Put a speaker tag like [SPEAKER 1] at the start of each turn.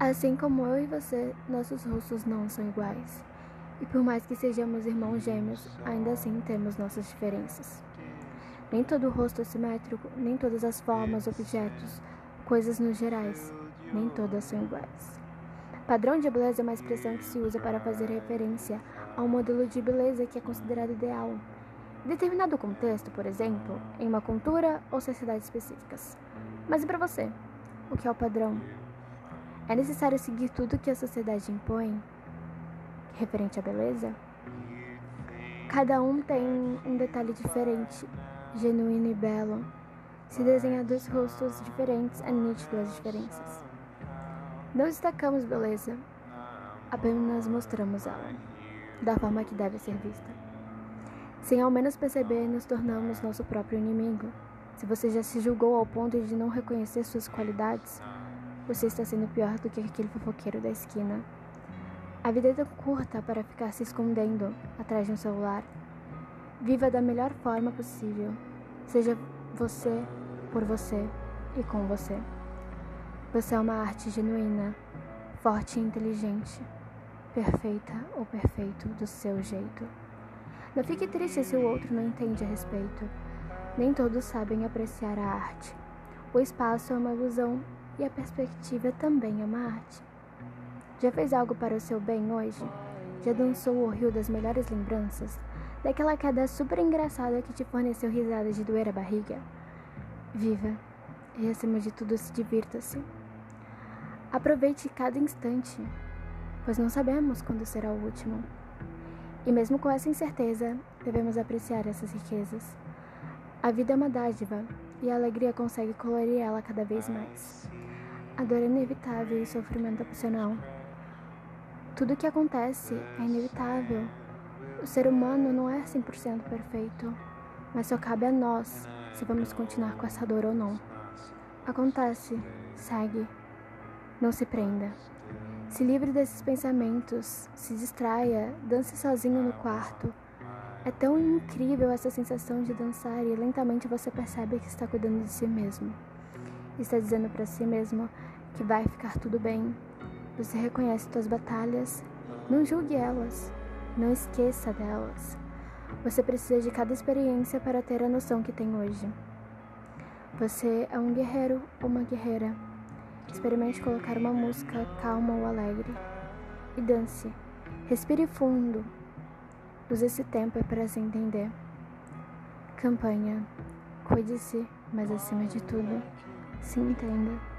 [SPEAKER 1] Assim como eu e você, nossos rostos não são iguais. E por mais que sejamos irmãos gêmeos, ainda assim temos nossas diferenças. Nem todo rosto é simétrico, nem todas as formas, objetos, coisas nos gerais, nem todas são iguais. Padrão de beleza é uma expressão que se usa para fazer referência a um modelo de beleza que é considerado ideal. Em determinado contexto, por exemplo, em uma cultura ou sociedade específicas. Mas e para você? O que é o padrão? É necessário seguir tudo que a sociedade impõe referente à beleza? Cada um tem um detalhe diferente, genuíno e belo. Se desenha dois rostos diferentes, é nítido as diferenças. Não destacamos beleza, apenas mostramos ela, da forma que deve ser vista. Sem ao menos perceber, nos tornamos nosso próprio inimigo. Se você já se julgou ao ponto de não reconhecer suas qualidades, você está sendo pior do que aquele fofoqueiro da esquina. A vida é tão curta para ficar se escondendo atrás de um celular. Viva da melhor forma possível. Seja você por você e com você. Você é uma arte genuína, forte e inteligente, perfeita ou perfeito do seu jeito. Não fique triste se o outro não entende a respeito. Nem todos sabem apreciar a arte. O espaço é uma ilusão e a perspectiva também é uma arte. Já fez algo para o seu bem hoje? Já dançou o rio das melhores lembranças? Daquela queda super engraçada que te forneceu risadas de doer a barriga? Viva e, acima de tudo, se divirta-se. Aproveite cada instante, pois não sabemos quando será o último. E mesmo com essa incerteza, devemos apreciar essas riquezas. A vida é uma dádiva e a alegria consegue colorir ela cada vez mais. A dor é inevitável e o sofrimento opcional. Tudo o que acontece é inevitável. O ser humano não é 100% perfeito, mas só cabe a nós se vamos continuar com essa dor ou não. Acontece, segue, não se prenda. Se livre desses pensamentos, se distraia, dance sozinho no quarto. É tão incrível essa sensação de dançar e lentamente você percebe que está cuidando de si mesmo está dizendo para si mesmo que vai ficar tudo bem. Você reconhece suas batalhas, não julgue elas, não esqueça delas. Você precisa de cada experiência para ter a noção que tem hoje. Você é um guerreiro ou uma guerreira. Experimente colocar uma música calma ou alegre e dance. Respire fundo. Use esse tempo para se entender. Campanha. Cuide-se, mas acima de tudo, se entenda.